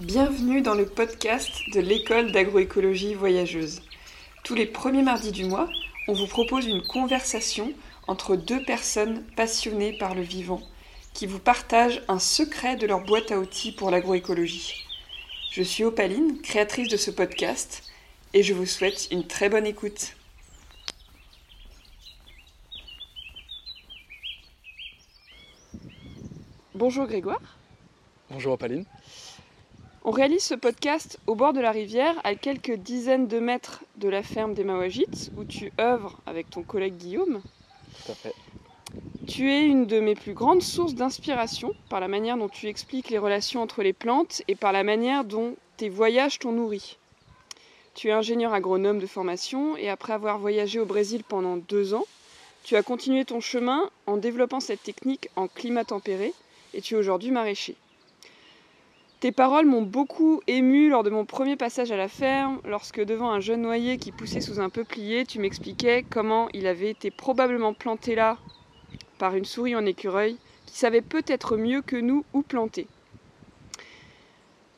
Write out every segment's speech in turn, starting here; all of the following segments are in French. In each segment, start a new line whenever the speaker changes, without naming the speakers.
Bienvenue dans le podcast de l'école d'agroécologie voyageuse. Tous les premiers mardis du mois, on vous propose une conversation entre deux personnes passionnées par le vivant qui vous partagent un secret de leur boîte à outils pour l'agroécologie. Je suis Opaline, créatrice de ce podcast, et je vous souhaite une très bonne écoute. Bonjour Grégoire.
Bonjour Opaline.
On réalise ce podcast au bord de la rivière, à quelques dizaines de mètres de la ferme des Mawajites, où tu œuvres avec ton collègue Guillaume.
Tout à fait.
Tu es une de mes plus grandes sources d'inspiration par la manière dont tu expliques les relations entre les plantes et par la manière dont tes voyages t'ont nourri. Tu es ingénieur agronome de formation et après avoir voyagé au Brésil pendant deux ans, tu as continué ton chemin en développant cette technique en climat tempéré et tu es aujourd'hui maraîcher. Tes paroles m'ont beaucoup ému lors de mon premier passage à la ferme, lorsque devant un jeune noyer qui poussait sous un peuplier, tu m'expliquais comment il avait été probablement planté là par une souris en écureuil qui savait peut-être mieux que nous où planter.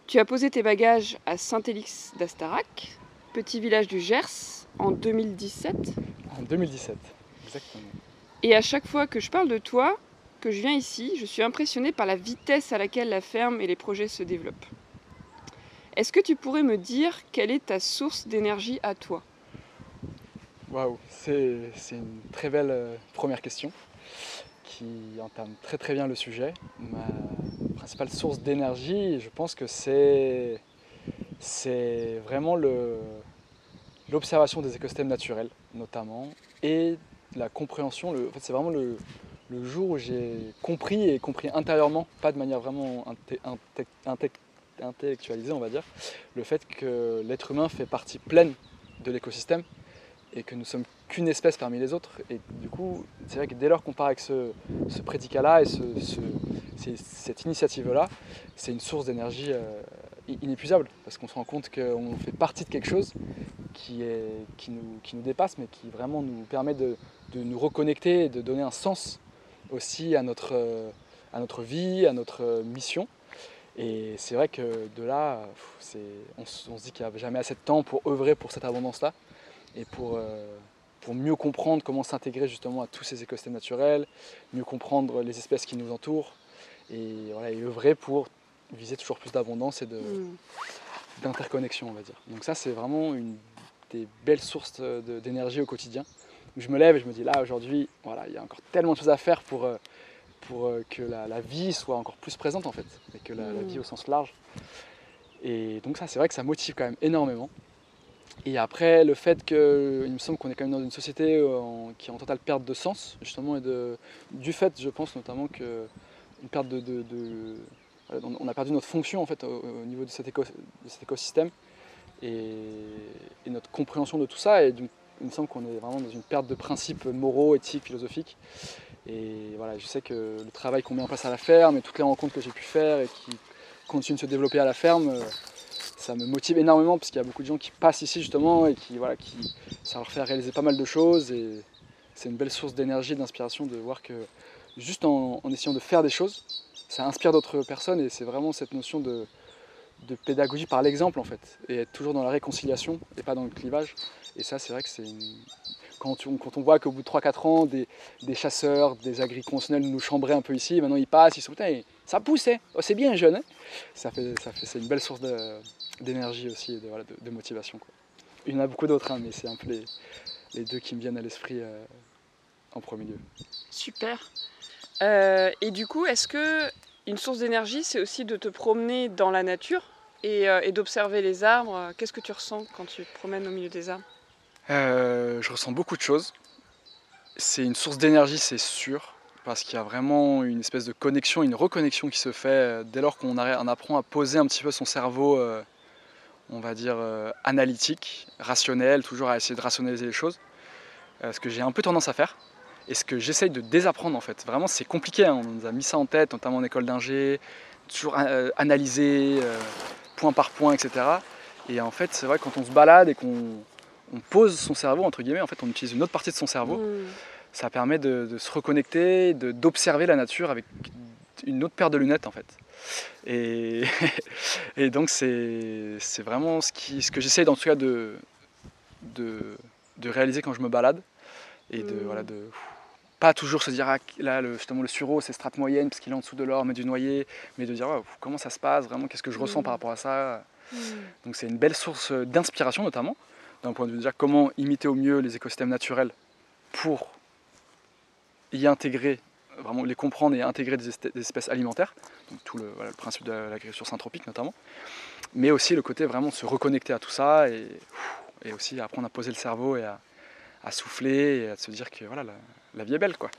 Tu as posé tes bagages à Saint-Élix d'Astarac, petit village du Gers, en 2017.
En 2017, exactement.
Et à chaque fois que je parle de toi, que je viens ici, je suis impressionnée par la vitesse à laquelle la ferme et les projets se développent. Est-ce que tu pourrais me dire quelle est ta source d'énergie à toi?
Waouh, c'est une très belle euh, première question qui entame très très bien le sujet. Ma principale source d'énergie, je pense que c'est c'est vraiment l'observation des écosystèmes naturels notamment et la compréhension, le, en fait, c'est vraiment le, le jour où j'ai compris et compris intérieurement, pas de manière vraiment intellectualisée on va dire, le fait que l'être humain fait partie pleine de l'écosystème et que nous sommes qu'une espèce parmi les autres. Et du coup, c'est vrai que dès lors qu'on part avec ce, prédicat-là et cette initiative-là, c'est une source d'énergie euh, inépuisable parce qu'on se rend compte qu'on fait partie de quelque chose qui, nous, dépasse mais qui vraiment nous permet de nous reconnecter et de donner un sens aussi à notre, euh, à notre vie, à notre mission. Et c'est vrai que de là, on, on, se dit qu'il n'y a jamais assez de temps pour œuvrer pour cette abondance-là et pour, euh, pour mieux comprendre comment s'intégrer justement à tous ces écosystèmes naturels, mieux comprendre les espèces qui nous entourent et, voilà, et œuvrer pour viser toujours plus d'abondance et mm. d'interconnexion, on va dire. Donc ça, c'est vraiment une des belles sources d'énergie au quotidien je me lève et je me dis là aujourd'hui, voilà, il y a encore tellement de choses à faire pour, euh, pour euh, que la, vie soit encore plus présente en fait, et que la, vie au sens large. Et donc ça, c'est vrai que ça motive quand même énormément. Et après, le fait qu'il me semble qu'on est quand même dans une société euh, qui est en totale perte de sens, justement, et de, du fait, je pense notamment que une perte de, de, on a perdu notre fonction en fait au, niveau de cet, écosystème et, et, notre compréhension de tout ça. Et donc, il me semble qu'on est vraiment dans une perte de principes moraux, éthiques, philosophiques. Et voilà, je sais que le travail qu'on met en place à la ferme et toutes les rencontres que j'ai pu faire et qui continuent de se développer à la ferme, euh, ça me motive énormément parce qu'il y a beaucoup de gens qui passent ici justement et qui, voilà, qui, ça leur fait réaliser pas mal de choses et c'est une belle source d'énergie d'inspiration de voir que juste en, essayant de faire des choses, ça inspire d'autres personnes et c'est vraiment cette notion de, de pédagogie par l'exemple en fait et être toujours dans la réconciliation et pas dans le clivage. Et ça, c'est vrai que c'est quand, quand, on voit qu'au bout de 3-4 ans, des, chasseurs, des agriculteurs nous chambraient un peu ici, maintenant ils passent, ils sont putain, ça pousse, hein. oh, c'est bien jeune. Hein. ça fait, ça fait, c'est une belle source d'énergie aussi, de, voilà, de, motivation. Il y en a beaucoup d'autres, hein, mais c'est un peu les, les, deux qui me viennent à l'esprit euh, en premier lieu.
Super. Euh, et du coup, est-ce que une source d'énergie, c'est aussi de te promener dans la nature? Et, euh, et d'observer les arbres Qu'est-ce que tu ressens quand tu te promènes au milieu des arbres?
Euh, je ressens beaucoup de choses. C'est une source d'énergie, c'est sûr, parce qu'il y a vraiment une espèce de connexion, une reconnexion qui se fait euh, dès lors qu'on apprend à poser un petit peu son cerveau, euh, on va dire, analytique, rationnel, toujours à essayer de rationaliser les choses. ce que j'ai un peu tendance à faire, et ce que j'essaye de désapprendre en fait. Vraiment, c'est compliqué, hein. on nous a mis ça en tête, notamment en école d'ingé, toujours analyser point par point, etc. Et en fait, c'est vrai que quand on se balade et qu'on on pose son cerveau, entre guillemets, en fait on utilise une autre partie de son cerveau, mm. ça permet de, se reconnecter, d'observer la nature avec une autre paire de lunettes en fait. Et, et donc c'est vraiment ce, qui, ce que j'essaie en tout cas de, de, de, réaliser quand je me balade. Et de, voilà, de pas toujours se dire ah, là le, justement le sureau c'est strate moyenne parce qu'il est en dessous de l'or mais du noyer, mais de dire comment ça se passe vraiment, qu'est-ce que je ressens par rapport à ça? Donc c'est une belle source d'inspiration notamment, d'un point de vue de dire comment imiter au mieux les écosystèmes naturels pour y intégrer, vraiment les comprendre et intégrer des, espèces alimentaires, donc tout le, principe de l'agriculture synthropique notamment, mais aussi le côté vraiment de se reconnecter à tout ça et, et aussi apprendre à poser le cerveau et à, souffler et à se dire que voilà, la, vie est belle. Quoi.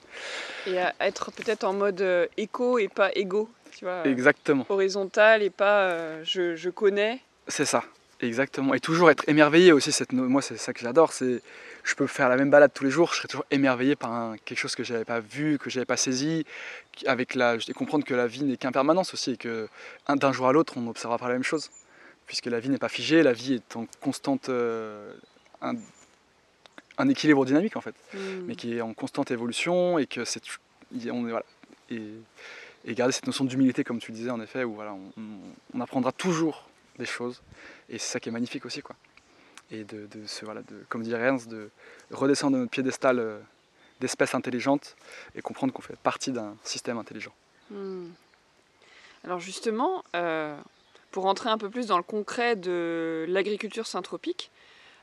Et à être peut-être en mode euh, éco et pas égo, tu vois.
Exactement.
Horizontal et pas euh, je, je connais.
C'est ça, exactement. Et toujours être émerveillé aussi, cette, moi c'est ça que j'adore, c'est je peux faire la même balade tous les jours, je serai toujours émerveillé par quelque chose que j'avais pas vu, que j'avais pas saisi, avec la, je comprendre que la vie n'est qu'impermanence aussi et que d'un jour à l'autre on n'observera pas la même chose, puisque la vie n'est pas figée, la vie est en constante euh, un, équilibre dynamique en fait, hmm. mais qui est en constante évolution et que c'est on est voilà et, garder cette notion d'humilité comme tu le disais en effet où voilà on, on apprendra toujours des choses et c'est ça qui est magnifique aussi quoi et de, de, voilà, de comme dit Ernst, de redescendre de notre piédestal euh, d'espèces intelligentes et comprendre qu'on fait partie d'un système intelligent. Hmm.
Alors justement, euh, pour rentrer un peu plus dans le concret de l'agriculture synthropique,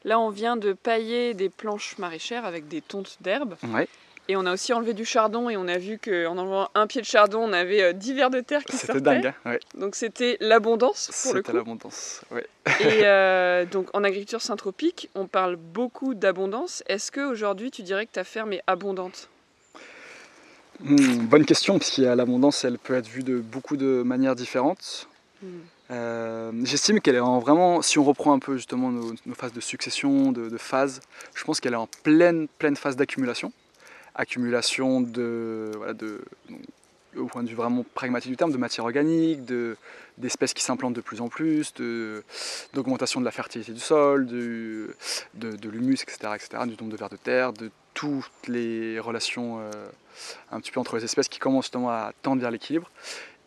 là on vient de pailler des planches maraîchères avec des tontes d'herbe.
Ouais.
Et on a aussi enlevé du chardon et on a vu qu'en enlevant un pied de chardon, on avait 10 euh, vers de terre qui sortaient.
C'était dingue, hein
Donc c'était l'abondance pour le coup.
C'était l'abondance, oui.
et euh, donc en agriculture synthropique, on parle beaucoup d'abondance. Est-ce qu'aujourd'hui tu dirais que ta ferme est abondante?
Hmm, Bonne question, parce qu'il y a l'abondance, elle peut être vue de beaucoup de manières différentes. Hmm. Euh, j'estime qu'elle est en vraiment, si on reprend un peu justement nos, phases de succession, de, phases, je pense qu'elle est en pleine, pleine phase d'accumulation accumulation de, au point de vue vraiment pragmatique du terme, de matière organique, d'espèces qui s'implantent de plus en plus, d'augmentation de, la fertilité du sol, de, de l'humus, etc., etc., du nombre de vers de terre, de toutes les relations euh, un petit peu entre les espèces qui commencent justement à tendre vers l'équilibre.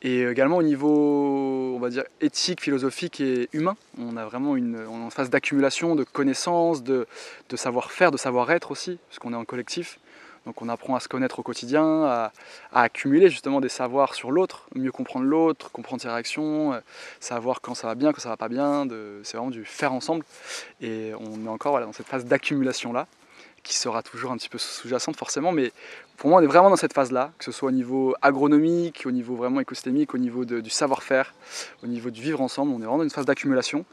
Et également au niveau, on va dire, éthique, philosophique et humain, on a vraiment une, est en phase d'accumulation de connaissances, de, de savoir-faire, de savoir-être aussi, parce qu'on est en collectif. Donc on apprend à se connaître au quotidien, à, accumuler justement des savoirs sur l'autre, mieux comprendre l'autre, comprendre ses réactions, euh, savoir quand ça va bien, quand ça va pas bien. C'est vraiment du faire ensemble. Et on est encore dans cette phase d'accumulation là, qui sera toujours un petit peu sous-jacente forcément, mais pour moi on est vraiment dans cette phase là, que ce soit au niveau agronomique, au niveau vraiment écosystémique, au niveau du savoir-faire, au niveau du vivre ensemble, on est vraiment dans une phase d'accumulation.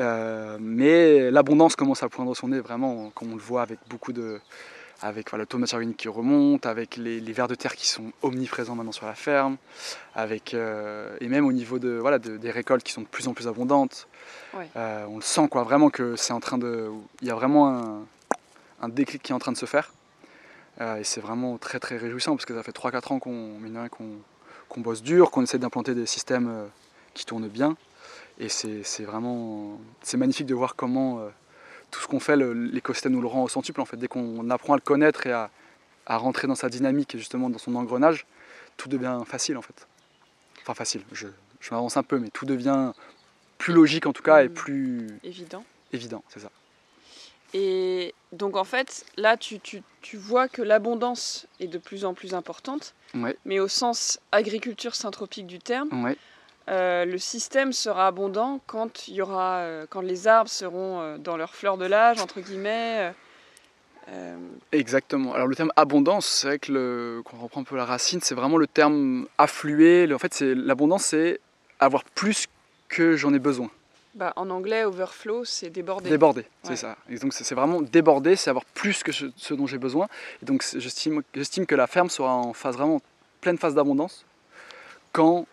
Euh, mais l'abondance commence à poindre son nez vraiment, comme on le voit avec beaucoup de, avec voilà, le taux de matière organique qui remonte, avec les, vers de terre qui sont omniprésents maintenant sur la ferme, avec, euh, et même au niveau de, voilà, des récoltes qui sont de plus en plus abondantes. Euh, on le sent quoi, vraiment que c'est en train de. Il y a vraiment un, déclic qui est en train de se faire. Euh, et c'est vraiment très très réjouissant parce que ça fait 3-4 ans qu'on bosse dur, qu'on essaie d'implanter des systèmes qui tournent bien. Et c'est vraiment. C'est magnifique de voir comment tout ce qu'on fait, l'écosystème nous le rend au centuple en fait. Dès qu'on apprend à le connaître et à, rentrer dans sa dynamique et justement dans son engrenage, tout devient facile en fait. Enfin facile, je, m'avance un peu, mais tout devient plus logique en tout cas et mmh. plus
évident.
Évident, c'est ça.
Et donc en fait, là tu, vois que l'abondance est de plus en plus importante, mais au sens agriculture synthropique du terme. Euh, le système sera abondant quand, il y aura, euh, quand les arbres seront euh, dans leur fleur de l'âge, entre guillemets.
Exactement. Alors le terme abondance, c'est vrai que le, quand on reprend un peu la racine, c'est vraiment le terme affluer. En fait, c'est l'abondance, c'est avoir plus que j'en ai besoin.
Bah, en anglais, overflow, c'est déborder.
Déborder, c'est ça. Et donc c'est vraiment déborder, c'est avoir plus que ce, dont j'ai besoin. Et donc j'estime que la ferme sera en phase vraiment pleine phase d'abondance quand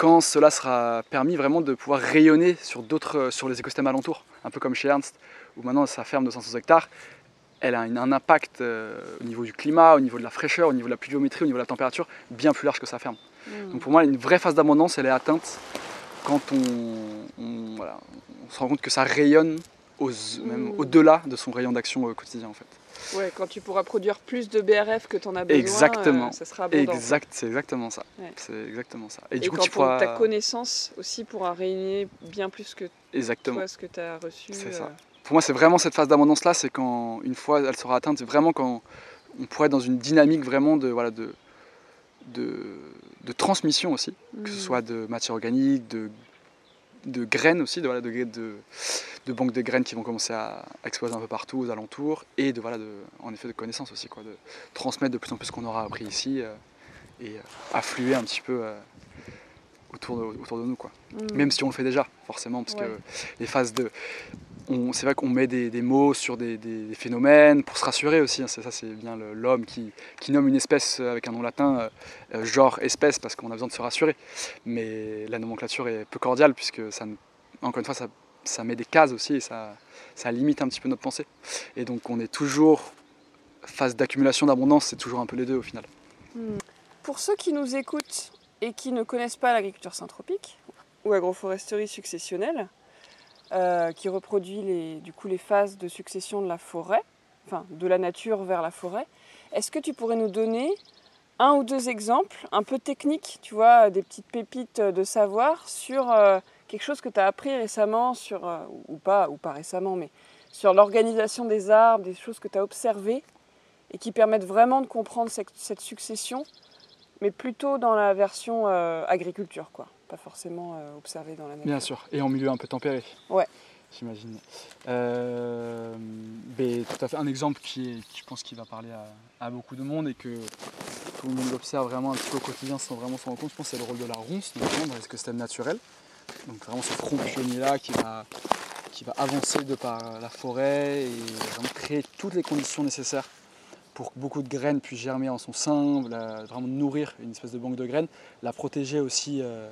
quand cela sera permis vraiment de pouvoir rayonner sur, d'autres, euh, sur les écosystèmes alentours, un peu comme chez Ernst, où maintenant sa ferme de 500 hectares, elle a un impact euh, au niveau du climat, au niveau de la fraîcheur, au niveau de la pluviométrie, au niveau de la température, bien plus large que sa ferme. Hmm. Donc pour moi, une vraie phase d'abondance, elle est atteinte quand on, se rend compte que ça rayonne même hmm. au-delà de son rayon d'action au quotidien en fait.
Ouais, quand tu pourras produire plus de BRF que tu en as besoin,
exactement.
Euh, ça sera abondant.
Exact, c'est exactement ça. C'est exactement ça.
Et, du coup, tu pourras... ta connaissance aussi pourra réunir bien plus que
exactement.
toi ce que tu as reçu.
C'est ça. Pour moi, c'est vraiment cette phase d'abondance là, c'est quand une fois elle sera atteinte, c'est vraiment quand on pourrait être dans une dynamique vraiment de voilà de, de transmission aussi, que ce mmh. soit de matière organique, de de graines aussi, de, voilà, de, de, de, banques de graines qui vont commencer à exploser un peu partout aux alentours, et de, voilà, de, en effet de connaissances aussi, quoi, de transmettre de plus en plus ce qu'on aura appris ici euh, et euh, affluer un petit peu euh, autour, de, autour de nous. Quoi. Mmh. Même si on le fait déjà, forcément, parce que les phases de, c'est vrai qu'on met des, mots sur des, phénomènes pour se rassurer aussi. Hein. ça, c'est bien l'homme qui, nomme une espèce avec un nom latin, euh, euh, genre espèce, parce qu'on a besoin de se rassurer. Mais la nomenclature est peu cordiale, puisque ça, encore une fois, ça, met des cases aussi et ça, limite un petit peu notre pensée. Et donc on est toujours phase d'accumulation d'abondance, c'est toujours un peu les deux au final.
Hmm. Pour ceux qui nous écoutent et qui ne connaissent pas l'agriculture syntropique ou agroforesterie successionnelle, euh, qui reproduit les, du coup les phases de succession de la forêt, enfin de la nature vers la forêt. Est-ce que tu pourrais nous donner un ou deux exemples un peu techniques, tu vois, des petites pépites de savoir sur euh, quelque chose que tu as appris récemment, sur, euh, ou, pas, ou pas récemment, mais sur l'organisation des arbres, des choses que tu as observées et qui permettent vraiment de comprendre cette, cette succession, mais plutôt dans la version agriculture, quoi? Pas forcément euh, observé dans la nature.
Bien sûr, et en milieu un peu tempéré.
Ouais.
J'imagine. Euh, tout à fait un exemple qui, est, je pense qui va parler à, beaucoup de monde et que tout le monde observe vraiment un petit peu au quotidien sans vraiment s'en rendre compte, je pense c'est le rôle de la ronce, notamment dans l'écosystème naturel. Donc vraiment ce front pionnier là qui va, qui va avancer de par la forêt et vraiment créer toutes les conditions nécessaires pour que beaucoup de graines puissent germer en son sein, vraiment nourrir une espèce de banque de graines, la protéger aussi euh,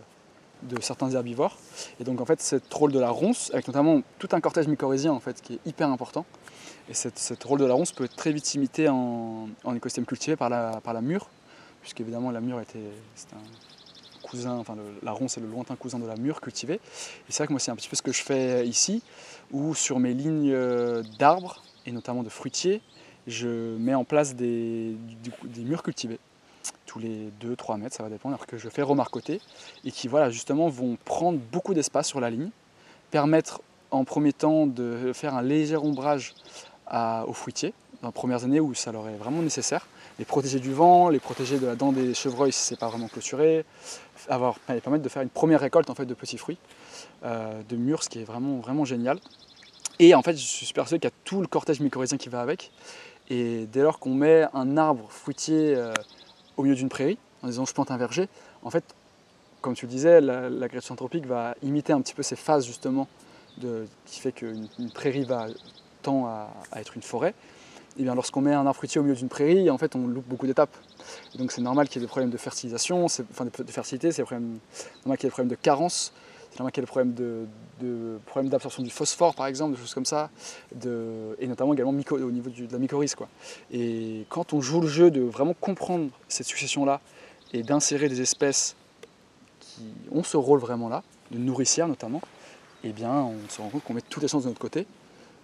de certains herbivores. Et donc en fait, ce rôle de la ronce, avec notamment tout un cortège mycorhizien en fait, qui est hyper important. Et cette, rôle de la ronce peut être très vite imité en, écosystème cultivé par la, par la mûre, puisqu'évidemment la mûre était un cousin, enfin la ronce est le lointain cousin de la mûre cultivée. Et c'est vrai que moi c'est un petit peu ce que je fais ici, où sur mes lignes d'arbres, et notamment de fruitiers, je mets en place des, des murs cultivés tous les 2-3 mètres, ça va dépendre, alors que je fais remarcoter, et qui voilà, justement vont prendre beaucoup d'espace sur la ligne, permettre en premier temps de faire un léger ombrage aux fruitiers, dans les premières années où ça leur est vraiment nécessaire, les protéger du vent, les protéger de la dent des chevreuils si c'est pas vraiment clôturé, avoir, permettre de faire une première récolte en fait, de petits fruits, euh, de mûres, ce qui est vraiment, vraiment génial. Et en fait, je suis persuadé qu'il y a tout le cortège mycorhizien qui va avec. Et dès lors qu'on met un arbre fruitier euh, au milieu d'une prairie, en disant je plante un verger, en fait, comme tu le disais, l'agression anthropique va imiter un petit peu ces phases justement qui fait qu'une prairie va tend à, être une forêt. Et bien lorsqu'on met un arbre fruitier au milieu d'une prairie, en fait on loupe beaucoup d'étapes. Donc c'est normal qu'il y ait des problèmes de fertilisation, enfin de fertilité, c'est normal qu'il y ait des problèmes de carence, qu'il y ait des problèmes de, de problèmes d'absorption du phosphore par exemple, des choses comme ça, et notamment également au niveau de la mycorhize. Quoi. Et quand on joue le jeu de vraiment comprendre cette succession-là et d'insérer des espèces qui ont ce rôle vraiment là, de nourricière notamment, eh bien on se rend compte qu'on met toutes les chances de notre côté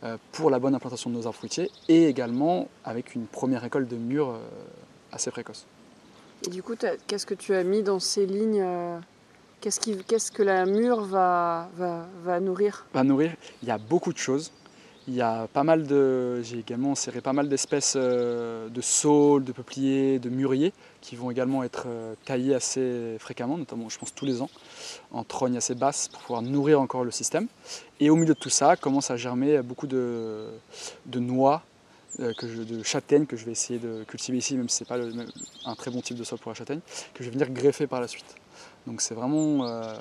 euh, pour la bonne implantation de nos arbres fruitiers et également avec une première récolte de mûres euh, assez précoce.
Et du coup, qu'est-ce que tu as mis dans ces lignes euh, Qu'est-ce, que la mûre va, nourrir?
Va nourrir, il y a beaucoup de choses. Il y a pas mal de, j'ai également inséré pas mal d'espèces euh, de saules, de peupliers, de mûriers qui vont également être euh, taillés assez fréquemment, notamment je pense tous les ans, en trogne assez basse pour pouvoir nourrir encore le système. Et au milieu de tout ça commence à germer beaucoup de, noix, euh, de châtaignes que je vais essayer de cultiver ici, même si ce n'est pas un très bon type de sol pour la châtaigne, que je vais venir greffer par la suite. Donc c'est vraiment, euh,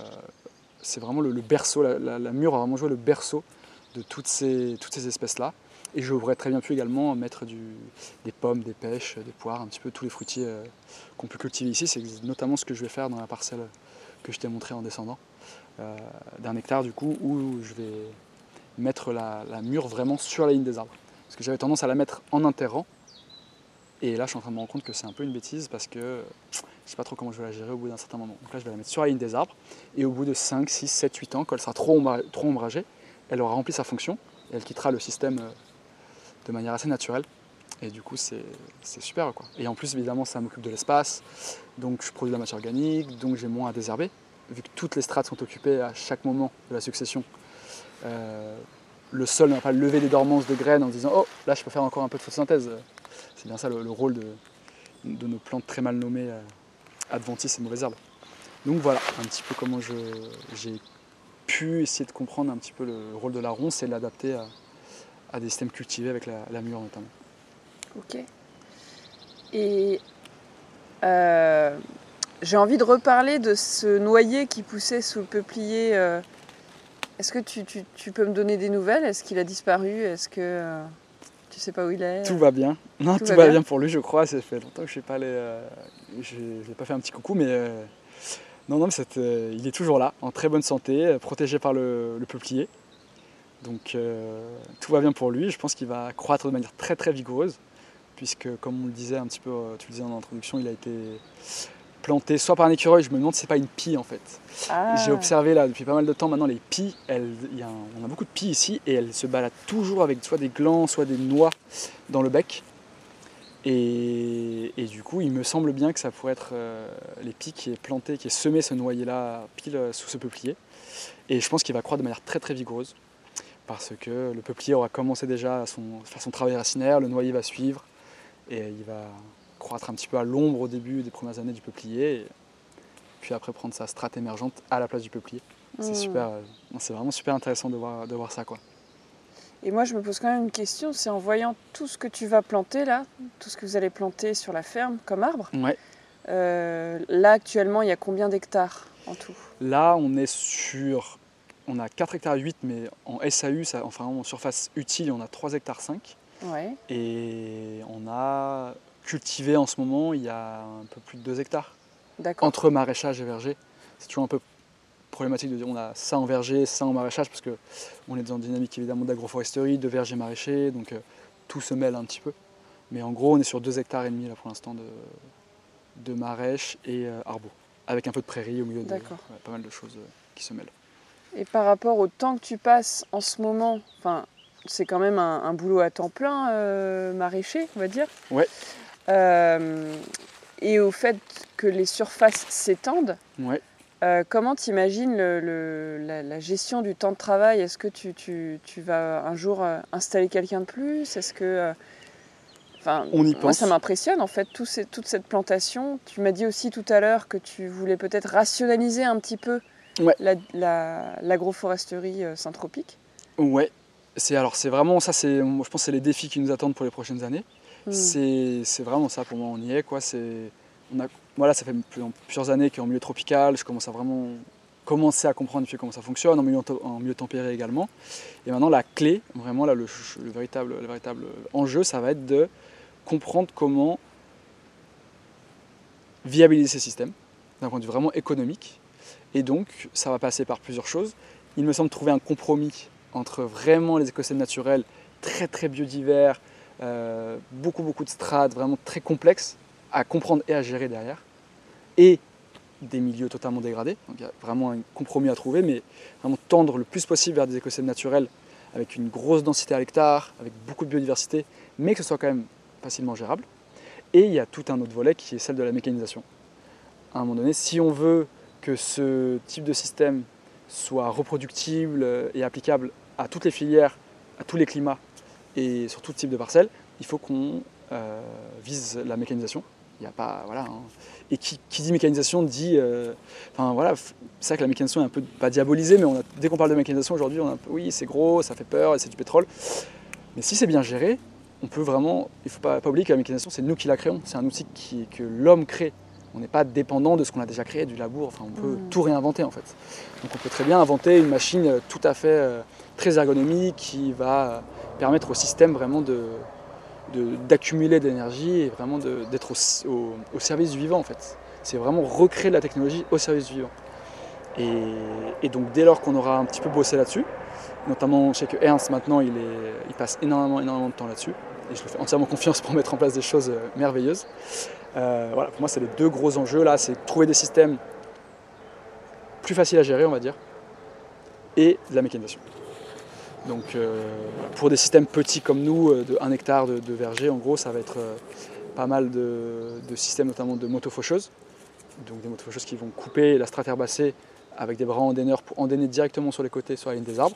le, berceau, la, mûre a vraiment joué le berceau de toutes ces, espèces-là. Et je pourrais très bien pu également mettre des pommes, des pêches, des poires, un petit peu tous les fruitiers euh, qu'on peut cultiver ici. C'est notamment ce que je vais faire dans la parcelle que je t'ai montré en descendant, euh, d'un hectare du coup, où je vais mettre la, la mûre vraiment sur la ligne des arbres. Parce que j'avais tendance à la mettre en enterrant, et là, je suis en train de me rendre compte que c'est un peu une bêtise parce que je ne sais pas trop comment je vais la gérer au bout d'un certain moment. Donc là, je vais la mettre sur la ligne des arbres et au bout de 5, 6, 7, 8 ans, quand elle sera trop, ombragée, elle aura rempli sa fonction et elle quittera le système euh, de manière assez naturelle. Et du coup, c'est super. Et en plus, évidemment, ça m'occupe de l'espace. Donc, je produis de la matière organique. Donc, j'ai moins à désherber. Vu que toutes les strates sont occupées à chaque moment de la succession. Euh, le sol n'a pas levé des dormances de graines en disant Oh, là, je peux faire encore un peu de photosynthèse. C'est bien ça le, rôle de, de, nos plantes très mal nommées euh, adventices et mauvaises herbes. Donc, voilà un petit peu comment j'ai pu essayer de comprendre un petit peu le rôle de la ronce et l'adapter à, des systèmes cultivés avec la, la mûre notamment.
Ok. Et euh, j'ai envie de reparler de ce noyer qui poussait sous le peuplier. Euh. Est-ce que tu, peux me donner des nouvelles? Est-ce qu'il a disparu? Est-ce que euh, tu sais pas où il est?
Tout va bien. Non, tout, va, bien. pour lui, je crois. Ça fait longtemps que je n'ai pas allé. Je n'ai pas fait un petit coucou, mais non, non, mais il est toujours là, en très bonne santé, protégé par le peuplier. Donc tout va bien pour lui. Je pense qu'il va croître de manière très très vigoureuse puisque comme on le disait un petit peu, euh, tu le disais en introduction, il a été planté soit par un écureuil, je me demande si c'est pas une pie en fait. Ah. J'ai observé là depuis pas mal de temps maintenant les pies, on a beaucoup de pies ici et elles se baladent toujours avec soit des glands, soit des noix dans le bec. Et, du coup, il me semble bien que ça pourrait être euh, les pies qui est planté, qui est semé ce noyer là pile euh, sous ce peuplier. Et je pense qu'il va croître de manière très très vigoureuse parce que le peuplier aura commencé déjà à faire son travail racinaire, le noyer va suivre, et il va croître un petit peu à l'ombre au début des premières années du peuplier, et puis après prendre sa strate émergente à la place du peuplier. C'est super, euh, c'est vraiment super intéressant de voir, de voir ça. Quoi.
Et moi, je me pose quand même une question, c'est en voyant tout ce que tu vas planter là, tout ce que vous allez planter sur la ferme comme arbre,
ouais.
Euh, là actuellement, il y a combien d'hectares en tout?
Là, on est sur, on a 4 hectares 8, mais en SAU, ça, enfin en surface utile, on a 3 hectares 5. Et on a cultivé en ce moment, il y a un peu plus de 2 hectares. Entre maraîchage et verger. C'est toujours un peu problématique de dire on a ça en verger, ça en maraîchage, parce qu'on est dans une dynamique évidemment d'agroforesterie, de verger maraîcher, donc euh, tout se mêle un petit peu. Mais en gros, on est sur 2 hectares et demi là pour l'instant de, de maraîche et euh, arbo, avec un peu de prairie au milieu de pas mal de choses euh, qui se mêlent.
Et par rapport au temps que tu passes en ce moment, enfin c'est quand même un, boulot à temps plein euh, maraîcher, on va dire.
Ouais.
Et au fait que les surfaces s'étendent,
ouais.
Euh, comment tu imagines la, gestion du temps de travail? Est-ce que tu, vas un jour installer quelqu'un de plus? Est-ce que. Enfin,
On y
moi, ça m'impressionne en fait, tout toute cette plantation. Tu m'as dit aussi tout à l'heure que tu voulais peut-être rationaliser un petit peu l'agroforesterie synthropique.
Ouais, c'est alors c'est vraiment ça c'est je pense c'est les défis qui nous attendent pour les prochaines années hmm. c'est vraiment ça pour moi on y est quoi c'est on a voilà ça fait plusieurs années qu'en milieu tropical je commence à vraiment commencer à comprendre comment ça fonctionne en milieu, en tempéré également. Et maintenant la clé vraiment là le, véritable le véritable enjeu ça va être de comprendre comment viabiliser ces systèmes d'un point de vue vraiment économique. Et donc ça va passer par plusieurs choses. Il me semble trouver un compromis entre vraiment les écosystèmes naturels très très biodivers, euh, beaucoup beaucoup de strates vraiment très complexes à comprendre et à gérer derrière, et des milieux totalement dégradés. Donc il y a vraiment un compromis à trouver, mais vraiment tendre le plus possible vers des écosystèmes naturels avec une grosse densité à l'hectare, avec beaucoup de biodiversité, mais que ce soit quand même facilement gérable. Et il y a tout un autre volet qui est celle de la mécanisation. À un moment donné, si on veut que ce type de système soit reproductible et applicable à toutes les filières, à tous les climats et sur tout type de parcelles, il faut qu'on euh, vise la mécanisation. Y a pas, voilà, hein. Et qui, dit mécanisation dit. Euh, enfin voilà, c'est vrai que la mécanisation est un peu pas diabolisée, mais on a, dès qu'on parle de mécanisation aujourd'hui, on a un peu, oui, c'est gros, ça fait peur, c'est du pétrole. Mais si c'est bien géré, on peut vraiment. Il ne faut pas, pas, oublier que la mécanisation, c'est nous qui la créons. C'est un outil qui, que l'homme crée. On n'est pas dépendant de ce qu'on a déjà créé, du labour. Enfin, on peut mmh. tout réinventer en fait. Donc on peut très bien inventer une machine tout à fait euh, très ergonomique qui va permettre au système vraiment de, d'accumuler de, l'énergie et vraiment d'être au, service du vivant en fait. C'est vraiment recréer la technologie au service du vivant. Et, donc dès lors qu'on aura un petit peu bossé là-dessus, notamment je sais que Ernst maintenant il, passe énormément, énormément de temps là-dessus, et je lui fais entièrement confiance pour mettre en place des choses euh, merveilleuses. Euh, voilà, pour moi c'est les deux gros enjeux là, c'est trouver des systèmes plus faciles à gérer on va dire, et de la mécanisation. Donc pour des systèmes petits comme nous, de 1 hectare de, verger, en gros, ça va être pas mal de, systèmes, notamment de motofaucheuses. Donc des motofaucheuses qui vont couper la strate herbacée avec des bras endaineurs pour endainer directement sur les côtés, sur la ligne des arbres.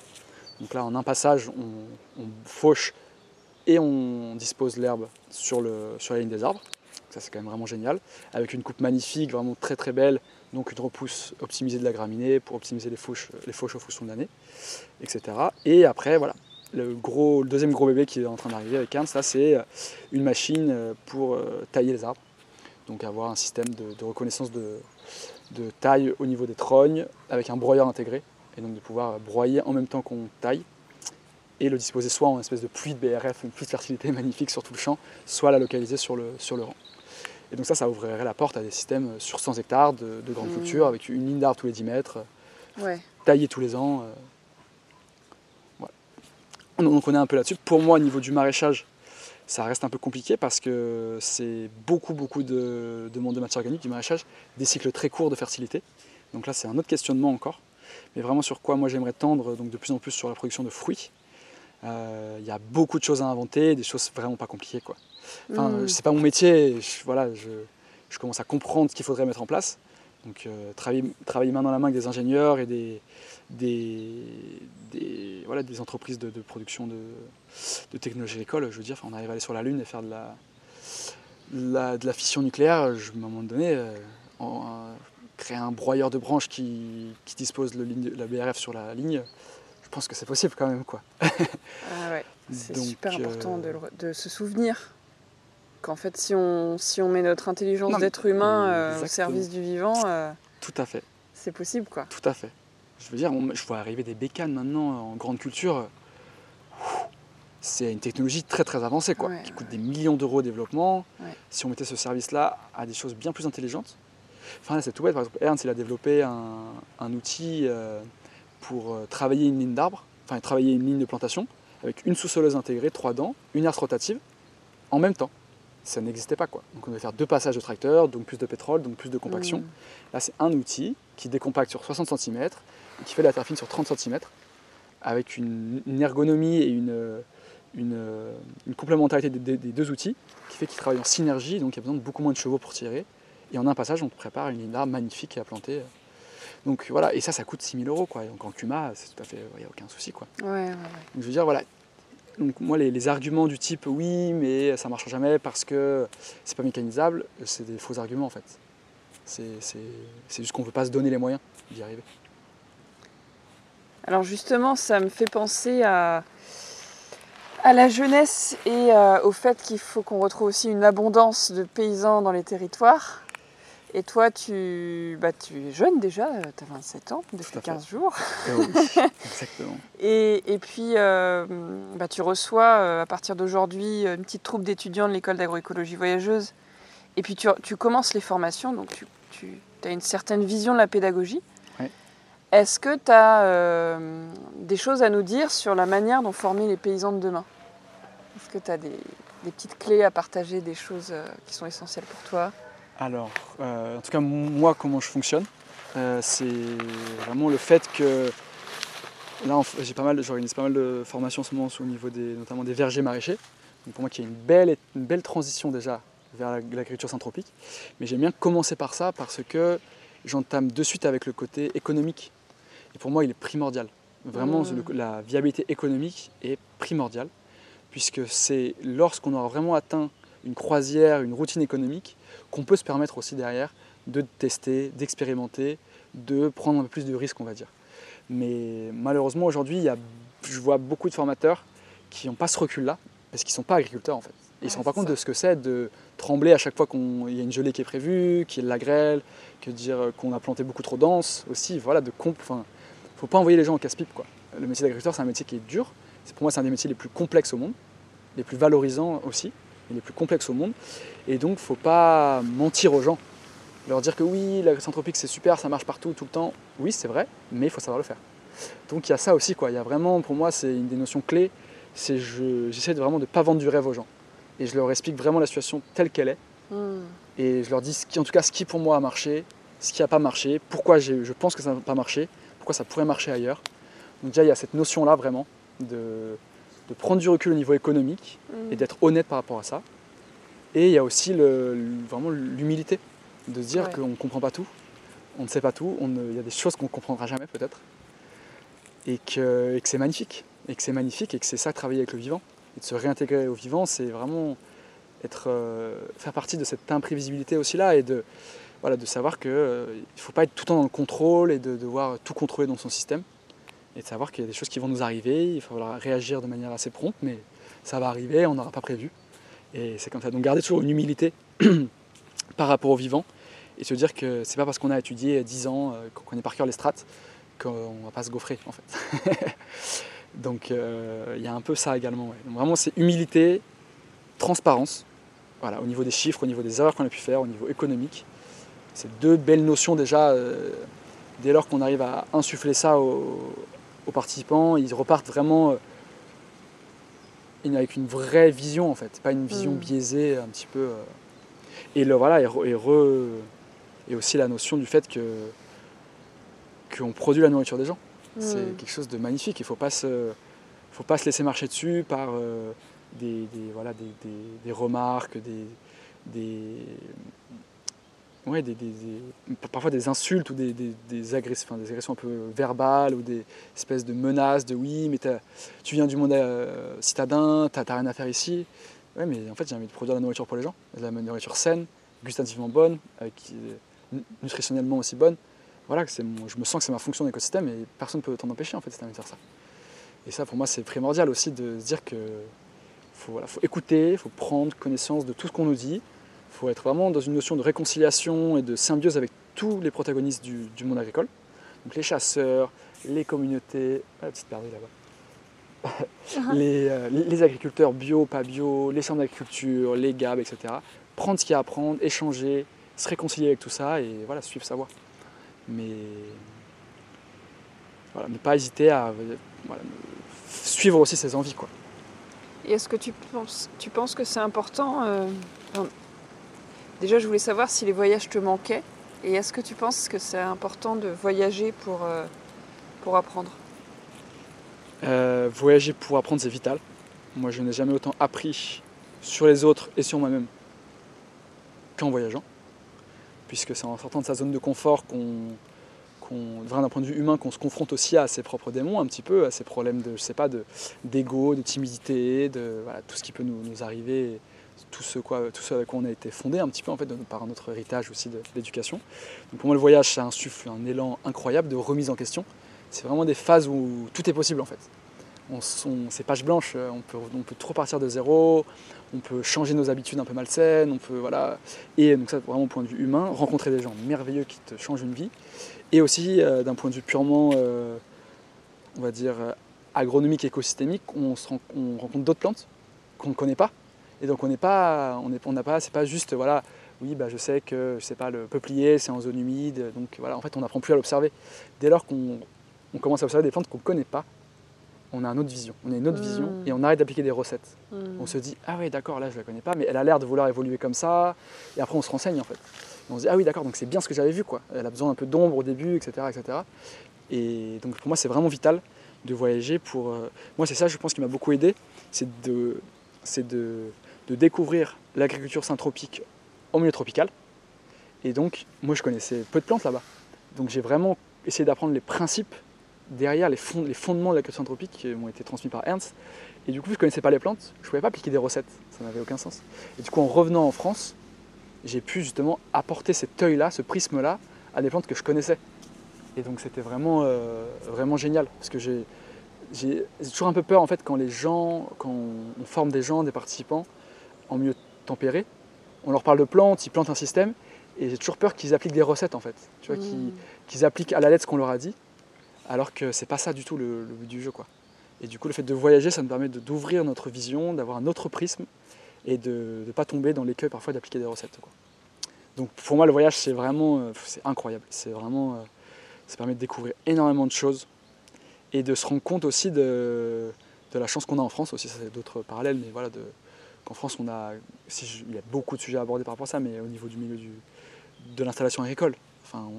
Donc là, en un passage, on, fauche et on dispose l'herbe sur, sur la ligne des arbres. Ça, c'est quand même vraiment génial. Avec une coupe magnifique, vraiment très très belle. Donc une repousse optimisée de la graminée pour optimiser les fauches, les fauches au fonction de l'année, etc. Et après, voilà, le, deuxième gros bébé qui est en train d'arriver avec Ernst, c'est euh, une machine euh, pour euh, tailler les arbres. Donc avoir un système de, reconnaissance de, de, taille au niveau des trognes avec un broyeur intégré. Et donc de pouvoir broyer en même temps qu'on taille et le disposer soit en espèce de pluie de BRF, une pluie de fertilité magnifique sur tout le champ, soit la localiser sur le, sur le rang. Et donc ça, ça ouvrirait la porte à des systèmes sur 100 hectares de, de grandes mmh. cultures avec une ligne d'arbres tous les 10 mètres, ouais. taillée tous les ans. Donc on est un peu là-dessus. Pour moi, au niveau du maraîchage, ça reste un peu compliqué parce que c'est beaucoup, beaucoup de demande de matière organique du maraîchage, des cycles très courts de fertilité. Donc là, c'est un autre questionnement encore. Mais vraiment sur quoi moi j'aimerais tendre donc de plus en plus sur la production de fruits. Euh, il y a beaucoup de choses à inventer, des choses vraiment pas compliquées. Quoi. Enfin, mmh. c'est pas mon métier, je, voilà, je, commence à comprendre ce qu'il faudrait mettre en place. Donc euh, travailler, travailler main dans la main avec des ingénieurs et des, des, voilà, des entreprises de, production de, de, technologie agricole. Je veux dire, on arrive à aller sur la Lune et faire de la, de la fission nucléaire. Je, à un moment donné, euh, créer un broyeur de branches qui, dispose de la BRF sur la ligne, je pense que c'est possible quand même. Quoi.
ah ouais. C'est super important de, de, se souvenir qu'en fait, si on, si on met notre intelligence d'être humain euh, au service du vivant, euh,
tout à fait.
C'est possible, quoi.
Tout à fait. Je veux dire, je vois arriver des bécanes maintenant en grande culture. C'est une technologie très très avancée, quoi, qui coûte des millions d'euros au développement. Si on mettait ce service-là à des choses bien plus intelligentes. Enfin là, c'est tout bête. Par exemple, Ernst, il a développé un, outil euh, pour euh, travailler une ligne d'arbre, enfin travailler une ligne de plantation, avec une sous-soleuse intégrée, trois dents, une herse rotative, en même temps. Ça n'existait pas, quoi. Donc on devait faire deux passages de tracteur, donc plus de pétrole, donc plus de compaction. Mmh. Là, c'est un outil qui décompacte sur 60 cm, qui fait la terre fine sur 30 cm, avec une, ergonomie et une, une, complémentarité des, deux outils, qui fait qu'ils travaillent en synergie, donc il y a besoin de beaucoup moins de chevaux pour tirer. Et en un passage, on prépare une ligne d'arbre magnifique à planter. Donc voilà, et ça, ça coûte 6000 euros. Quoi. Donc en Cuma, c'est tout à fait, il n'y a aucun souci. Quoi.
Donc
je veux dire, voilà. Donc moi, les, arguments du type oui, mais ça ne marchera jamais parce que c'est pas mécanisable, c'est des faux arguments en fait. C'est juste qu'on ne veut pas se donner les moyens d'y arriver.
Alors justement, ça me fait penser à, à la jeunesse et euh, au fait qu'il faut qu'on retrouve aussi une abondance de paysans dans les territoires. Et toi, tu, bah, tu es jeune déjà, tu as 27 ans depuis 15 jours.
Et eh oui, exactement.
et, puis, euh, bah, tu reçois euh, à partir d'aujourd'hui une petite troupe d'étudiants de l'école d'agroécologie voyageuse. Et puis, tu, tu, commences les formations, donc tu, tu as une certaine vision de la pédagogie. Est-ce que tu as euh, des choses à nous dire sur la manière dont former les paysans de demain? Est-ce que tu as des, petites clés à partager, des choses qui sont essentielles pour toi?
Alors, euh, en tout cas, moi, comment je fonctionne, c'est vraiment le fait que là, j'ai pas mal, j'organise pas mal de formations en ce moment au niveau des, notamment des vergers maraîchers. Donc pour moi, il y a une belle, une belle transition déjà vers l'agriculture synthropique. Mais j'aime bien commencer par ça parce que j'entame de suite avec le côté économique pour moi, il est primordial. Vraiment, mmh. la viabilité économique est primordiale, puisque c'est lorsqu'on aura vraiment atteint une croisière, une routine économique, qu'on peut se permettre aussi derrière de tester, d'expérimenter, de prendre un peu plus de risques, on va dire. Mais malheureusement, aujourd'hui, je vois beaucoup de formateurs qui n'ont pas ce recul-là, parce qu'ils ne sont pas agriculteurs en fait. ils ne se rendent pas compte de ce que c'est de trembler à chaque fois qu'il y a une gelée qui est prévue, qu'il y a de la grêle, que dire qu'on a planté beaucoup trop dense aussi, voilà, de comp faut pas envoyer les gens en casse-pipe. Quoi. Le métier d'agriculteur, c'est un métier qui est dur. Pour moi, c'est un des métiers les plus complexes au monde, les plus valorisants aussi, mais les plus complexes au monde. Et donc, faut pas mentir aux gens. Leur dire que oui, l'agriculture c'est super, ça marche partout, tout le temps. Oui, c'est vrai, mais il faut savoir le faire. Donc, il y a ça aussi. Quoi. Il y a vraiment, pour moi, c'est une des notions clés. C'est j'essaie vraiment de ne pas vendre du rêve aux gens. Et je leur explique vraiment la situation telle qu'elle est. Hmm. Et je leur dis, ce qui, en tout cas, ce qui pour moi a marché, ce qui n'a pas marché, pourquoi je pense que ça n'a pas marché, ça pourrait marcher ailleurs. Donc déjà, il y a cette notion-là vraiment, de, de prendre du recul au niveau économique et d'être honnête par rapport à ça. Et il y a aussi le- le- vraiment l'humilité, de se dire
Ouais.
qu'on ne comprend pas tout, on ne sait pas tout, il y a des choses qu'on ne comprendra jamais peut-être, et que, et que c'est magnifique, et que c'est magnifique, et que c'est ça travailler avec le vivant, et de se réintégrer au vivant, c'est vraiment être, euh, faire partie de cette imprévisibilité aussi là, et de, voilà, de savoir qu'il ne faut pas être tout le temps dans le contrôle et de devoir tout contrôler dans son système, et de savoir qu'il y a des choses qui vont nous arriver, il faudra réagir de manière assez prompte, mais ça va arriver, on n'aura pas prévu. Et c'est comme ça. Donc garder toujours une humilité par rapport au vivant et se dire que c'est pas parce qu'on a étudié 10 ans, euh, qu'on connaît par cœur les strates, qu'on va pas se gaufrer en fait. Donc euh, il y a un peu ça également. Donc, vraiment c'est humilité, transparence, voilà, au niveau des chiffres, au niveau des erreurs qu'on a pu faire, au niveau économique. C'est deux belles notions déjà. euh, dès lors qu'on arrive à insuffler ça aux, aux participants, ils repartent vraiment euh, avec une vraie vision en fait, pas une vision
Mm.
biaisée un petit peu. euh. Et le, voilà, et, re- et re- et aussi la notion du fait que qu'on produit la nourriture des gens. C'est
Mm.
quelque chose de magnifique. Il faut pas se, faut pas se laisser marcher dessus par euh, des, des- voilà, des, des- des remarques, des, des, ouais, des, parfois des insultes ou des, des, agressions, enfin, des agressions un peu verbales ou des espèces de menaces de oui, mais tu viens du monde euh, citadin, t'as rien à faire ici. Ouais, mais en fait, j'ai envie de produire de la nourriture pour les gens, de la nourriture saine, gustativement bonne, euh, nutritionnellement aussi bonne. Voilà, c'est mon- je me sens que c'est ma fonction d'écosystème et personne ne peut t'en empêcher en fait, envie de faire ça. Et ça, pour moi, c'est primordial aussi de se dire que faut, faut écouter, il faut prendre connaissance de tout ce qu'on nous dit. Il faut être vraiment dans une notion de réconciliation et de symbiose avec tous les protagonistes du, du monde agricole. Donc les chasseurs, les communautés, ah, la petite perdue là-bas. les, euh, les agriculteurs bio, pas bio, les centres d'agriculture, les GAB, etc. Prendre ce qu'il y a à prendre, échanger, se réconcilier avec tout ça et voilà, suivre sa voie. Mais voilà, ne pas hésiter à voilà, suivre aussi ses envies. Quoi.
Et est-ce que tu penses, tu penses que c'est important euh, Déjà, je voulais savoir si les voyages te manquaient. Et est-ce que tu penses que c'est important de voyager pour, euh, pour apprendre?
Euh, voyager pour apprendre, c'est vital. Moi, je n'ai jamais autant appris sur les autres et sur moi-même qu'en voyageant. Puisque c'est en sortant de sa zone de confort qu'on, d'un point de vue humain, qu'on se confronte aussi à ses propres démons, un petit peu, à ses problèmes de, je sais pas, de, d'ego, de timidité, de tout ce qui peut nous, nous arriver, tout ce, quoi, tout ce avec quoi on a été fondé un petit peu en fait, par notre héritage aussi d'éducation. Donc pour moi, le voyage, ça insuffle un élan incroyable de remise en question. C'est vraiment des phases où tout est possible en fait. On, on- c'est page blanche, euh, on peut, on peut trop partir de zéro, on peut changer nos habitudes un peu malsaines, on peut voilà. Et donc ça vraiment au point de vue humain, rencontrer des gens merveilleux qui te changent une vie. Et aussi euh, d'un point de vue purement, euh, on va dire agronomique, écosystémique, on, se on rencontre d'autres plantes qu'on ne connaît pas. Et donc on n'est pas, on n'est on pas, c'est pas juste voilà. Oui, bah, je sais que je sais pas, le peuplier c'est en zone humide, donc voilà, en fait on n'apprend plus à l'observer. Dès lors qu'on on commence à observer des plantes qu'on ne connaît pas, on a une autre vision. On a une autre vision et on arrête d'appliquer des recettes.
Hmm.
On se dit, ah oui, d'accord, là je la connais pas, mais elle a l'air de vouloir évoluer comme ça. Et après on se renseigne en fait. Et on se dit, ah oui, d'accord, donc c'est bien ce que j'avais vu, quoi. Elle a besoin un peu d'ombre au début, etc., etc. Et donc pour moi, c'est vraiment vital de voyager pour. euh, Moi, c'est ça, je pense, qui m'a beaucoup aidé, c'est de, c'est de, de découvrir l'agriculture syntropique en milieu tropical. Et donc, moi, je connaissais peu de plantes là-bas. Donc j'ai vraiment essayé d'apprendre les principes derrière les, les fondements de l'agriculture syntropique qui m'ont été transmis par Ernst. Et du coup, je ne connaissais pas les plantes, je ne pouvais pas appliquer des recettes, ça n'avait aucun sens. Et du coup, en revenant en France, j'ai pu justement apporter cet œil-là, ce prisme-là, à des plantes que je connaissais. Et donc, c'était vraiment, euh, vraiment génial, parce que j'ai toujours un peu peur en fait quand les gens, quand on forme des gens, des participants en milieu tempéré, on leur parle de plantes, ils plantent un système, et j'ai toujours peur qu'ils appliquent des recettes en fait, tu vois, qu'ils qu'ils appliquent à la lettre ce qu'on leur a dit, alors que c'est pas ça du tout le, le but du jeu quoi. Et du coup, le fait de voyager, ça nous permet de- d'ouvrir notre vision, d'avoir un autre prisme et de ne pas tomber dans l'écueil parfois d'appliquer des recettes. Quoi. Donc pour moi, le voyage, c'est vraiment euh, c'est incroyable. C'est vraiment, euh, ça permet de découvrir énormément de choses et de se rendre compte aussi de, de la chance qu'on a en France. Aussi, ça c'est d'autres parallèles, mais voilà, de, qu'en France, on a, il y a beaucoup de sujets à aborder par rapport à ça, mais au niveau du milieu de l'installation agricole, enfin,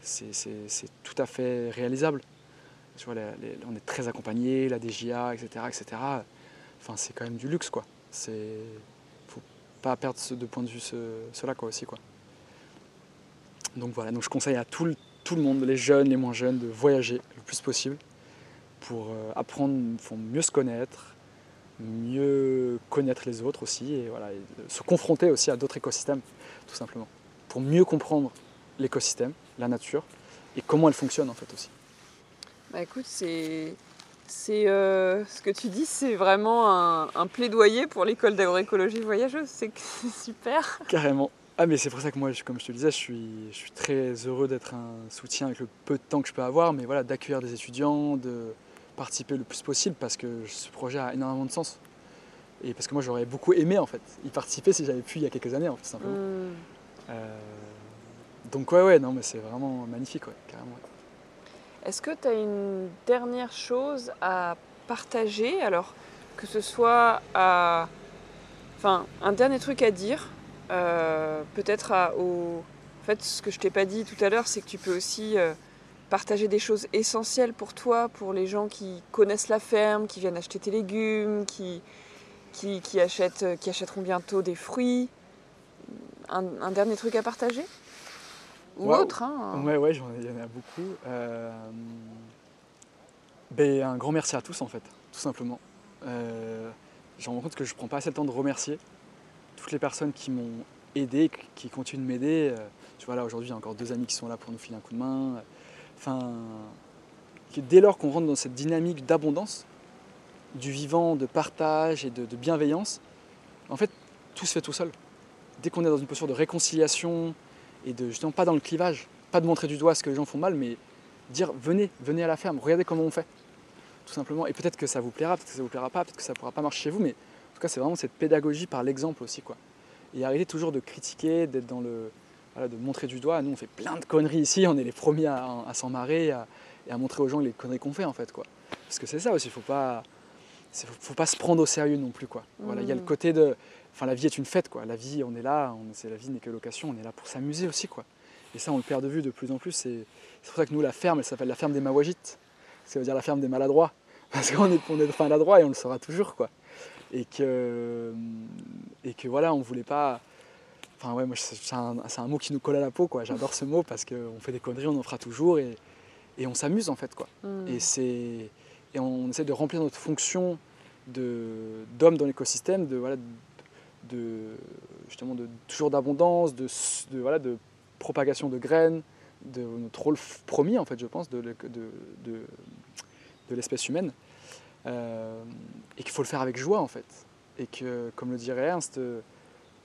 c'est- tout à fait réalisable. on est très accompagné, la DGA, etc. etc. Enfin, c'est quand même du luxe, quoi. C'est faut pas perdre de point de vue cela, quoi, aussi, quoi. Donc voilà, donc je conseille à tout le, tout le monde, les jeunes, les moins jeunes, de voyager le plus possible pour euh, apprendre, pour mieux se connaître, mieux connaître les autres aussi, et voilà, se confronter aussi à d'autres écosystèmes, tout simplement, pour mieux comprendre l'écosystème, la nature, et comment elle fonctionne en fait aussi.
Bah écoute, c'est c'est euh, ce que tu dis, c'est vraiment un, plaidoyer pour l'école d'agroécologie voyageuse. C'est super.
Carrément. Ah mais c'est pour ça que moi, comme je te disais, je suis, je suis très heureux d'être un soutien avec le peu de temps que je peux avoir, mais voilà, d'accueillir des étudiants, de participer le plus possible parce que ce projet a énormément de sens. Et parce que moi j'aurais beaucoup aimé en fait y participer si j'avais pu il y a quelques années en fait, tout simplement. Hmm. Euh, donc ouais ouais non mais c'est vraiment magnifique ouais, carrément.
Est-ce que tu as une dernière chose à partager? Alors que ce soit à enfin un dernier truc à dire euh, peut-être au en fait ce que je t'ai pas dit tout à l'heure c'est que tu peux aussi euh, partager des choses essentielles pour toi, pour les gens qui connaissent la ferme, qui viennent acheter tes légumes, qui, qui, achètent, qui achèteront bientôt des fruits. Un, dernier truc à partager? Ou autre hein
Ouais, ouais, il y en a beaucoup. Euh, ben, un grand merci à tous en fait, tout simplement. Euh, je me rends compte que je ne prends pas assez le temps de remercier toutes les personnes qui m'ont aidé, qui continuent de m'aider. Euh, tu vois là aujourd'hui il y a encore deux amis qui sont là pour nous filer un coup de main. Enfin, dès lors qu'on rentre dans cette dynamique d'abondance, du vivant, de partage et de, bienveillance, en fait, tout se fait tout seul. Dès qu'on est dans une posture de réconciliation et de justement pas dans le clivage, pas de montrer du doigt ce que les gens font mal, mais dire venez, venez à la ferme, regardez comment on fait, tout simplement. Et peut-être que ça vous plaira, peut-être que ça vous plaira pas, peut-être que ça pourra pas marcher chez vous, mais en tout cas, c'est vraiment cette pédagogie par l'exemple aussi, quoi. Et arrêter toujours de critiquer, d'être dans le, de montrer du doigt. Nous, on fait plein de conneries ici, on est les premiers à, s'en marrer et à montrer aux gens les conneries qu'on fait en fait. Quoi. Parce que c'est ça aussi, il ne faut pas, faut, pas se prendre au sérieux non plus. Quoi. Voilà, il y a le mmh. côté de. Enfin, la vie est une fête, quoi. La vie, on est là, on, la vie n'est que location, on est là pour s'amuser aussi, quoi. Et ça, on le perd de vue de plus en plus. C'est, pour ça que nous, la ferme, elle s'appelle la ferme des Mawajites. Ça veut dire la ferme des maladroits. Parce qu'on est, on est maladroit et on le sera toujours, quoi. Et que, et que voilà, on voulait pas Enfin ouais, moi c'est un, mot qui nous colle à la peau quoi. J'adore ce mot parce qu'on fait des conneries, on en fera toujours et, on s'amuse en fait quoi. Hmm. Et c'est et on essaie de remplir notre fonction de d'homme dans l'écosystème, de voilà de justement de toujours d'abondance, de, de, voilà de propagation de graines, de notre rôle promis en fait je pense de, de, de l'espèce humaine euh, et qu'il faut le faire avec joie en fait et que comme le dirait Ernst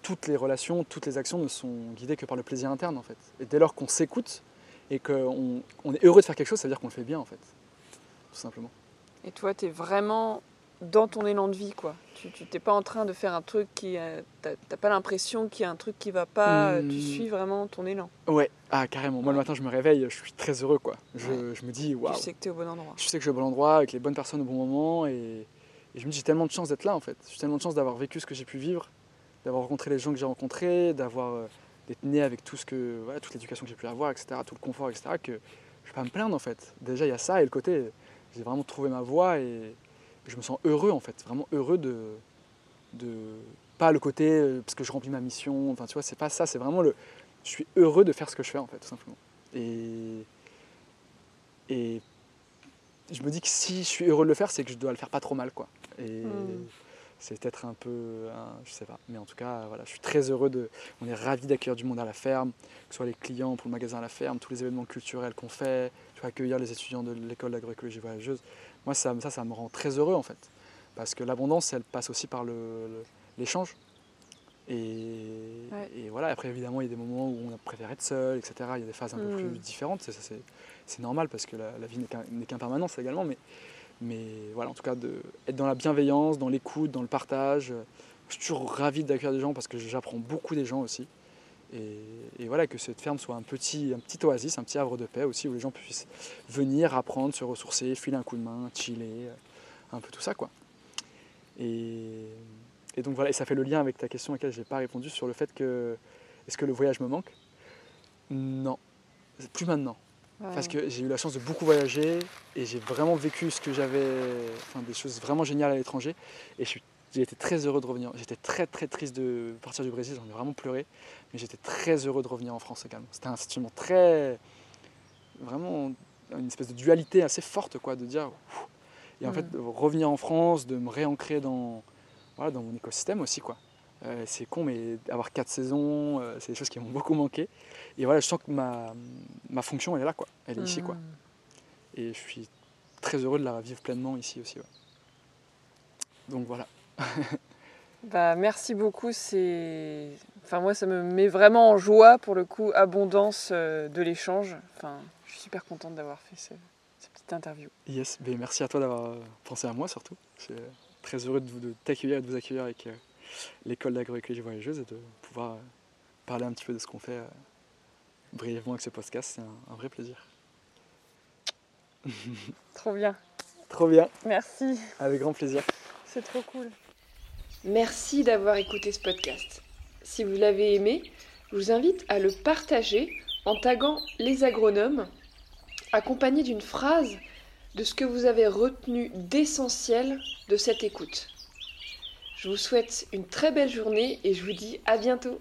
toutes les relations, toutes les actions ne sont guidées que par le plaisir interne en fait. Et dès lors qu'on s'écoute et qu'on on est heureux de faire quelque chose, ça veut dire qu'on le fait bien en fait. Tout simplement.
Et toi, tu es vraiment dans ton élan de vie quoi. Tu n'es pas en train de faire un truc qui. Euh, t'as pas l'impression qu'il y a un truc qui va pas, tu hmm. suis vraiment ton élan.
Ouais, ah carrément. Moi le matin je me réveille, je suis très heureux quoi. Je, je me dis waouh.
Tu sais que tu es au bon endroit.
Je sais que je suis au bon endroit, avec les bonnes personnes au bon moment et, et je me dis j'ai tellement de chance d'être là en fait. J'ai tellement de chance d'avoir vécu ce que j'ai pu vivre d'avoir rencontré les gens que j'ai rencontrés, d'avoir euh, d'être né avec tout ce que, toute l'éducation que j'ai pu avoir, etc., tout le confort, etc., que je ne vais pas me plaindre en fait. Déjà, il y a ça et le côté, j'ai vraiment trouvé ma voie et je me sens heureux en fait, vraiment heureux de, de pas le côté euh, parce que je remplis ma mission, enfin tu vois, c'est pas ça, c'est vraiment le, je suis heureux de faire ce que je fais en fait, tout simplement. Et, et je me dis que si je suis heureux de le faire, c'est que je dois le faire pas trop mal quoi. Mmh c'est peut-être un peu, je sais pas, mais en tout cas, voilà, je suis très heureux de, on est ravis d'accueillir du monde à la ferme, que ce soit les clients pour le magasin à la ferme, tous les événements culturels qu'on fait, tu vois, accueillir les étudiants de l'école d'agroécologie voyageuse. Moi, ça, ça, ça me rend très heureux en fait, parce que l'abondance, elle passe aussi par l'échange. et, et, voilà, après évidemment, il y a des moments où on a préféré être seul, etc. Il y a des phases un peu plus mm. différentes, c'est normal parce que la, la vie n'est qu'impermanence également, mais mais voilà, en tout cas, de, être dans la bienveillance, dans l'écoute, dans le partage. Je suis toujours ravi d'accueillir des gens parce que j'apprends beaucoup des gens aussi. Et, voilà, que cette ferme soit un petit, un petit oasis, un petit havre de paix aussi, où les gens puissent venir, apprendre, se ressourcer, filer un coup de main, chiller, un peu tout ça, quoi. Et, donc voilà, et ça fait le lien avec ta question à laquelle je n'ai pas répondu sur le fait que est-ce que le voyage me manque? Non, plus maintenant. Parce que j'ai eu la chance de beaucoup voyager et j'ai vraiment vécu ce que j'avais, enfin des choses vraiment géniales à l'étranger. Et j'ai été très heureux de revenir. J'étais très très triste de partir du Brésil, j'en ai vraiment pleuré. Mais j'étais très heureux de revenir en France également. C'était un sentiment très. vraiment une espèce de dualité assez forte, quoi, de dire. Et en mm. fait, de revenir en France, de me réancrer dans, voilà, dans mon écosystème aussi, quoi. Euh, c'est con, mais avoir quatre saisons, euh, c'est des choses qui m'ont beaucoup manqué. Et voilà, je sens que ma, ma fonction, elle est là, quoi. Elle est ici, quoi. Hmm. Et je suis très heureux de la vivre pleinement ici aussi. Donc voilà.
bah, merci beaucoup. C'est, enfin moi, ça me met vraiment en joie pour le coup, abondance euh, de l'échange. Enfin, je suis super contente d'avoir fait cette petite interview.
Yes, ben, merci à toi d'avoir pensé à moi surtout. Je suis très heureux de, vous, de t'accueillir et de vous accueillir avec l'école d'agroécologie voyageuse et de pouvoir parler un petit peu de ce qu'on fait brièvement avec ce podcast. C'est un, vrai plaisir.
Trop bien.
Trop bien.
Merci.
Avec grand plaisir.
C'est trop cool. Merci d'avoir écouté ce podcast. Si vous l'avez aimé, je vous invite à le partager en taguant les agronomes, accompagné d'une phrase de ce que vous avez retenu d'essentiel de cette écoute. Je vous souhaite une très belle journée et je vous dis à bientôt.